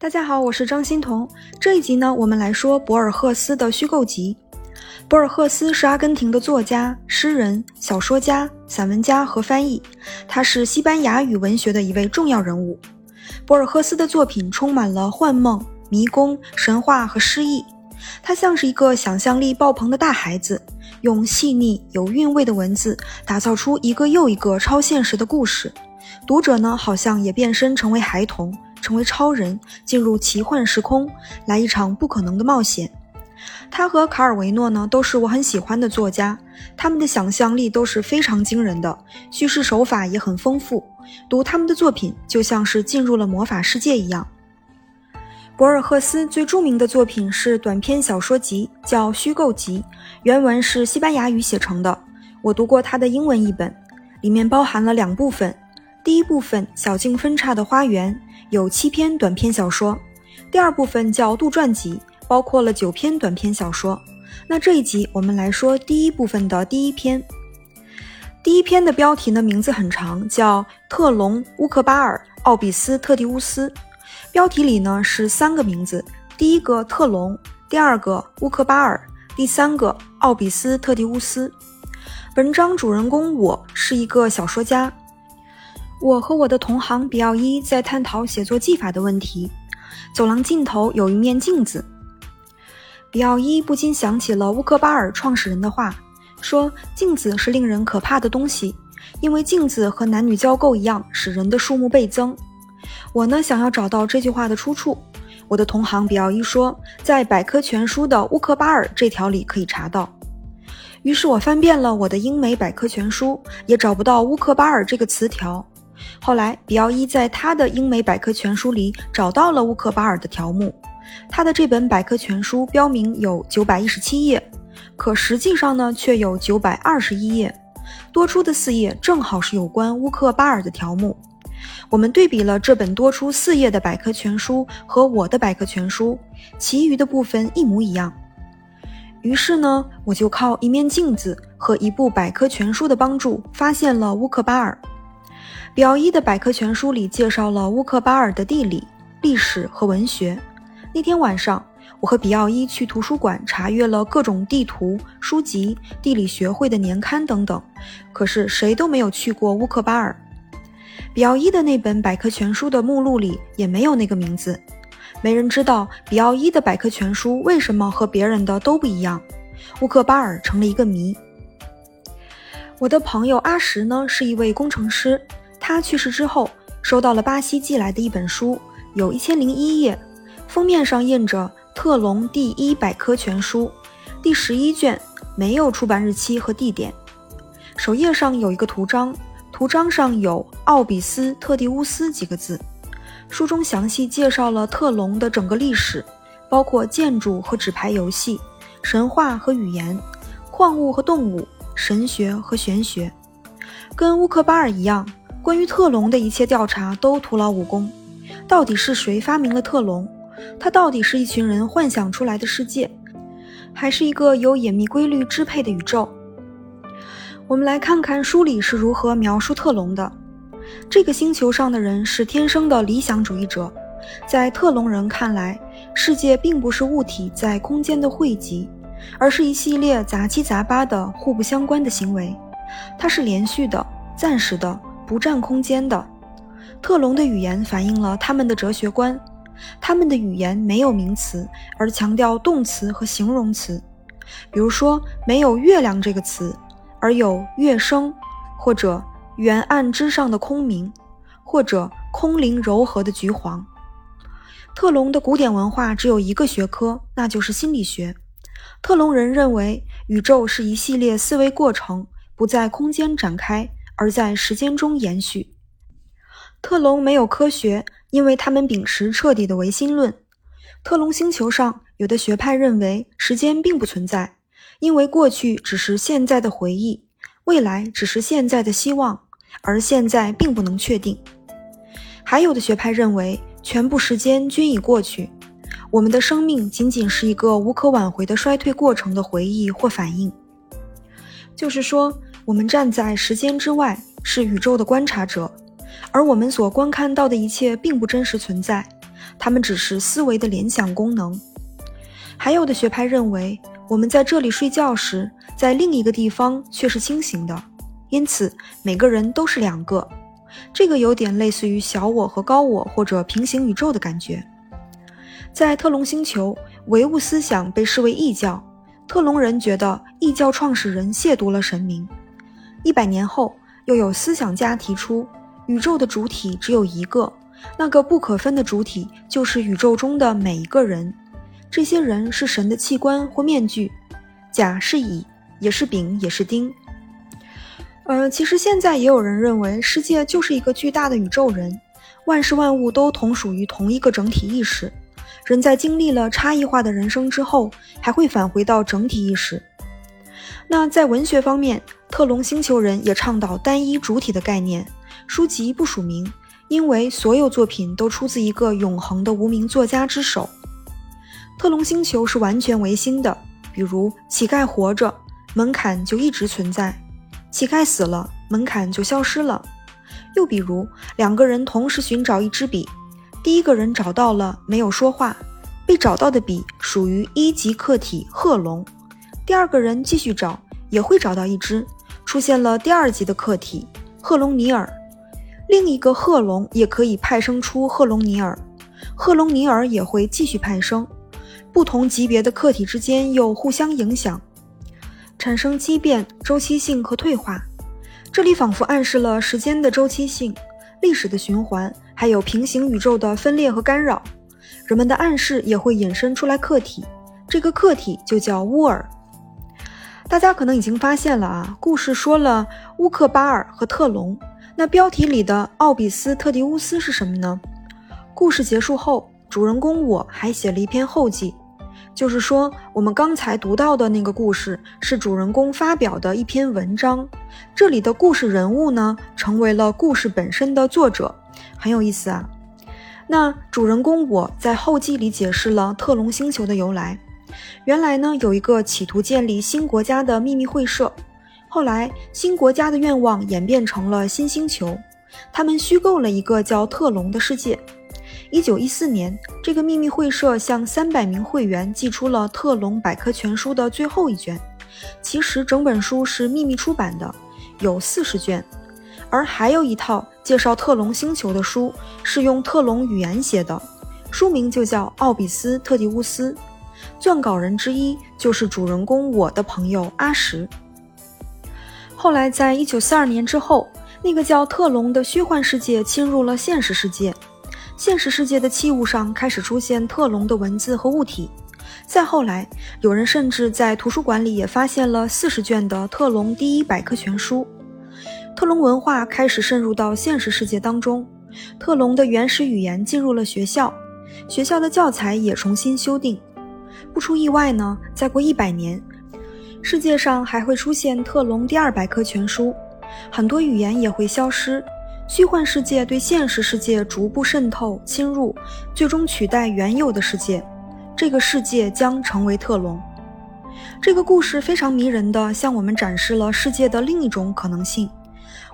大家好，我是张欣彤。这一集呢，我们来说博尔赫斯的虚构集。博尔赫斯是阿根廷的作家、诗人、小说家、散文家和翻译，他是西班牙语文学的一位重要人物。博尔赫斯的作品充满了幻梦、迷宫、神话和诗意，他像是一个想象力爆棚的大孩子，用细腻有韵味的文字打造出一个又一个超现实的故事。读者呢，好像也变身成为孩童。成为超人，进入奇幻时空，来一场不可能的冒险。他和卡尔维诺呢，都是我很喜欢的作家，他们的想象力都是非常惊人的，叙事手法也很丰富。读他们的作品，就像是进入了魔法世界一样。博尔赫斯最著名的作品是短篇小说集，叫《虚构集》，原文是西班牙语写成的。我读过他的英文译本，里面包含了两部分。第一部分《小径分叉的花园》有七篇短篇小说，第二部分叫杜撰集，包括了九篇短篇小说。那这一集我们来说第一部分的第一篇。第一篇的标题呢名字很长，叫《特隆·乌克巴尔·奥比斯特蒂乌斯》。标题里呢是三个名字：第一个特隆，第二个乌克巴尔，第三个奥比斯特蒂乌斯。文章主人公我是一个小说家。我和我的同行比奥伊在探讨写作技法的问题。走廊尽头有一面镜子。比奥伊不禁想起了乌克巴尔创始人的话，说：“镜子是令人可怕的东西，因为镜子和男女交媾一样，使人的数目倍增。”我呢，想要找到这句话的出处。我的同行比奥伊说，在百科全书的乌克巴尔这条里可以查到。于是我翻遍了我的英美百科全书，也找不到乌克巴尔这个词条。后来，比奥伊在他的英美百科全书里找到了乌克巴尔的条目。他的这本百科全书标明有九百一十七页，可实际上呢却有九百二十一页，多出的四页正好是有关乌克巴尔的条目。我们对比了这本多出四页的百科全书和我的百科全书，其余的部分一模一样。于是呢，我就靠一面镜子和一部百科全书的帮助，发现了乌克巴尔。比奥伊的百科全书里介绍了乌克巴尔的地理、历史和文学。那天晚上，我和比奥伊去图书馆查阅了各种地图、书籍、地理学会的年刊等等，可是谁都没有去过乌克巴尔。比奥伊的那本百科全书的目录里也没有那个名字。没人知道比奥伊的百科全书为什么和别人的都不一样。乌克巴尔成了一个谜。我的朋友阿什呢，是一位工程师。他去世之后，收到了巴西寄来的一本书，有一千零一页，封面上印着《特隆第一百科全书》，第十一卷，没有出版日期和地点。首页上有一个图章，图章上有“奥比斯特蒂乌斯”几个字。书中详细介绍了特隆的整个历史，包括建筑和纸牌游戏、神话和语言、矿物和动物、神学和玄学，跟乌克巴尔一样。关于特隆的一切调查都徒劳无功。到底是谁发明了特隆？它到底是一群人幻想出来的世界，还是一个由隐秘规律支配的宇宙？我们来看看书里是如何描述特隆的。这个星球上的人是天生的理想主义者，在特隆人看来，世界并不是物体在空间的汇集，而是一系列杂七杂八的互不相关的行为。它是连续的、暂时的。不占空间的特隆的语言反映了他们的哲学观。他们的语言没有名词，而强调动词和形容词。比如说，没有“月亮”这个词，而有“月升”或者“沿岸之上的空明”或者“空灵柔和的橘黄”。特隆的古典文化只有一个学科，那就是心理学。特隆人认为宇宙是一系列思维过程，不在空间展开。而在时间中延续。特隆没有科学，因为他们秉持彻底的唯心论。特隆星球上有的学派认为时间并不存在，因为过去只是现在的回忆，未来只是现在的希望，而现在并不能确定。还有的学派认为全部时间均已过去，我们的生命仅仅是一个无可挽回的衰退过程的回忆或反应。就是说。我们站在时间之外，是宇宙的观察者，而我们所观看到的一切并不真实存在，它们只是思维的联想功能。还有的学派认为，我们在这里睡觉时，在另一个地方却是清醒的，因此每个人都是两个。这个有点类似于小我和高我或者平行宇宙的感觉。在特隆星球，唯物思想被视为异教，特隆人觉得异教创始人亵渎了神明。一百年后，又有思想家提出，宇宙的主体只有一个，那个不可分的主体就是宇宙中的每一个人。这些人是神的器官或面具，甲是乙，也是丙，也是丁。呃，其实现在也有人认为，世界就是一个巨大的宇宙人，万事万物都同属于同一个整体意识。人在经历了差异化的人生之后，还会返回到整体意识。那在文学方面，特隆星球人也倡导单一主体的概念，书籍不署名，因为所有作品都出自一个永恒的无名作家之手。特隆星球是完全唯心的，比如乞丐活着，门槛就一直存在；乞丐死了，门槛就消失了。又比如两个人同时寻找一支笔。第一个人找到了，没有说话。被找到的笔属于一级客体贺龙。第二个人继续找，也会找到一只，出现了第二级的客体赫龙尼尔。另一个贺龙也可以派生出赫龙尼尔，赫龙尼尔也会继续派生。不同级别的客体之间又互相影响，产生畸变、周期性和退化。这里仿佛暗示了时间的周期性、历史的循环。还有平行宇宙的分裂和干扰，人们的暗示也会衍生出来客体，这个客体就叫乌尔。大家可能已经发现了啊，故事说了乌克巴尔和特隆，那标题里的奥比斯特迪乌斯是什么呢？故事结束后，主人公我还写了一篇后记。就是说，我们刚才读到的那个故事是主人公发表的一篇文章，这里的故事人物呢，成为了故事本身的作者，很有意思啊。那主人公我在后记里解释了特隆星球的由来，原来呢有一个企图建立新国家的秘密会社，后来新国家的愿望演变成了新星球，他们虚构了一个叫特隆的世界。一九一四年，这个秘密会社向三百名会员寄出了《特隆百科全书》的最后一卷。其实整本书是秘密出版的，有四十卷，而还有一套介绍特隆星球的书是用特隆语言写的，书名就叫《奥比斯特迪乌斯》。撰稿人之一就是主人公我的朋友阿什。后来，在一九四二年之后，那个叫特隆的虚幻世界侵入了现实世界。现实世界的器物上开始出现特隆的文字和物体，再后来，有人甚至在图书馆里也发现了四十卷的特隆第一百科全书。特隆文化开始渗入到现实世界当中，特隆的原始语言进入了学校，学校的教材也重新修订。不出意外呢，再过一百年，世界上还会出现特隆第二百科全书，很多语言也会消失。虚幻世界对现实世界逐步渗透侵入，最终取代原有的世界。这个世界将成为特隆。这个故事非常迷人的向我们展示了世界的另一种可能性。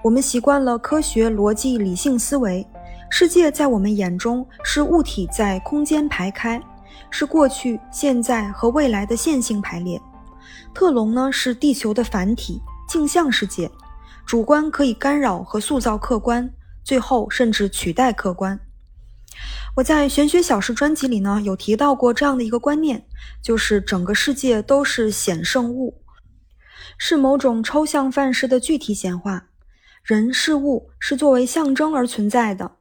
我们习惯了科学、逻辑、理性思维，世界在我们眼中是物体在空间排开，是过去、现在和未来的线性排列。特隆呢，是地球的反体，镜像世界。主观可以干扰和塑造客观，最后甚至取代客观。我在玄学小事专辑里呢，有提到过这样的一个观念，就是整个世界都是显圣物，是某种抽象范式的具体显化。人事物是作为象征而存在的，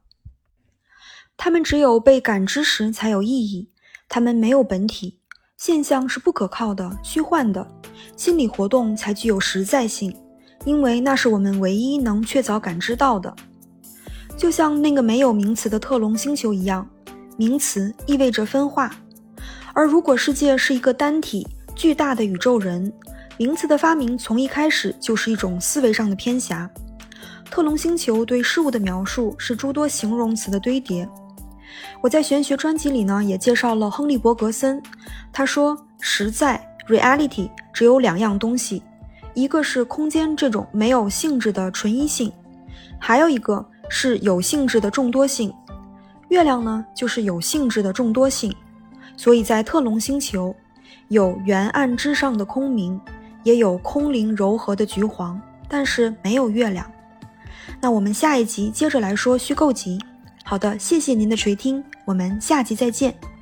它们只有被感知时才有意义，它们没有本体，现象是不可靠的、虚幻的，心理活动才具有实在性。因为那是我们唯一能确凿感知到的，就像那个没有名词的特隆星球一样，名词意味着分化。而如果世界是一个单体、巨大的宇宙人，名词的发明从一开始就是一种思维上的偏狭。特隆星球对事物的描述是诸多形容词的堆叠。我在玄学专辑里呢也介绍了亨利·伯格森，他说实在 （reality） 只有两样东西，一个是空间这种没有性质的纯一性，还有一个是有性质的众多性。月亮呢就是有性质的众多性，所以在特隆星球，有圆暗之上的空明，也有空灵柔和的橘黄，但是没有月亮。那我们下一集接着来说虚构集。好的谢谢您的垂听我们下期再见。